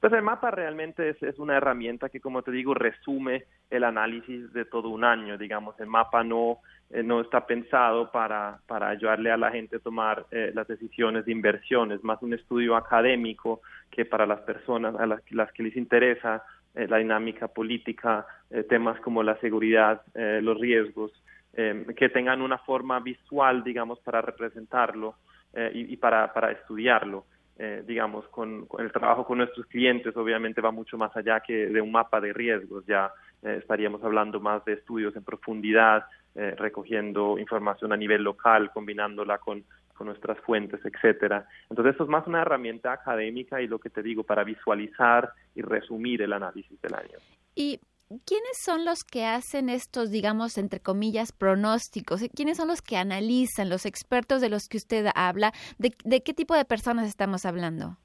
Pues el mapa realmente es, es, una herramienta que, como te digo, resume el análisis de todo un año. Digamos, el mapa no, eh, no está pensado para, para ayudarle a la gente a tomar eh, las decisiones de inversión, es más un estudio académico que para las personas a las, que les interesa eh, la dinámica política, temas como la seguridad, los riesgos, que tengan una forma visual, digamos, para representarlo y, y para, para estudiarlo. Eh, digamos, con, el trabajo con nuestros clientes obviamente va mucho más allá que de un mapa de riesgos, ya eh, estaríamos hablando más de estudios en profundidad, eh, recogiendo información a nivel local, combinándola con, con nuestras fuentes, etcétera. Entonces, esto es más una herramienta académica y lo que te digo, para visualizar y resumir el análisis del año. Y ¿quiénes son los que hacen estos, digamos, entre comillas, pronósticos? ¿Quiénes son los que analizan, los expertos de los que usted habla? ¿De, qué tipo de personas estamos hablando?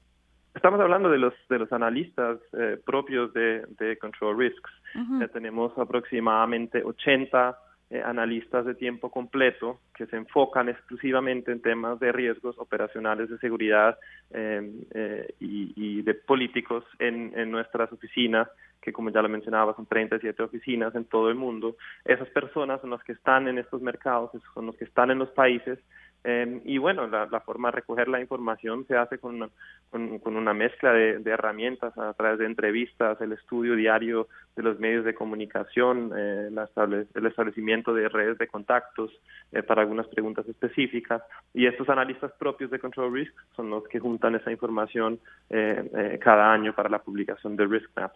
Estamos hablando de los de los analistas eh, propios de, Control Risks. tenemos aproximadamente 80 eh, analistas de tiempo completo que se enfocan exclusivamente en temas de riesgos operacionales de seguridad eh, y, de políticos en, en nuestras oficinas que como ya lo mencionaba son 37 oficinas en todo el mundo. Esas personas son las que están en estos mercados, son los que están en los países eh, y bueno, la, forma de recoger la información se hace con una, con, una mezcla de, herramientas a través de entrevistas, el estudio diario de los medios de comunicación, eh, el establecimiento de redes de contactos eh, para algunas preguntas específicas. Y estos analistas propios de Control Risk son los que juntan esa información cada año para la publicación de Risk Map.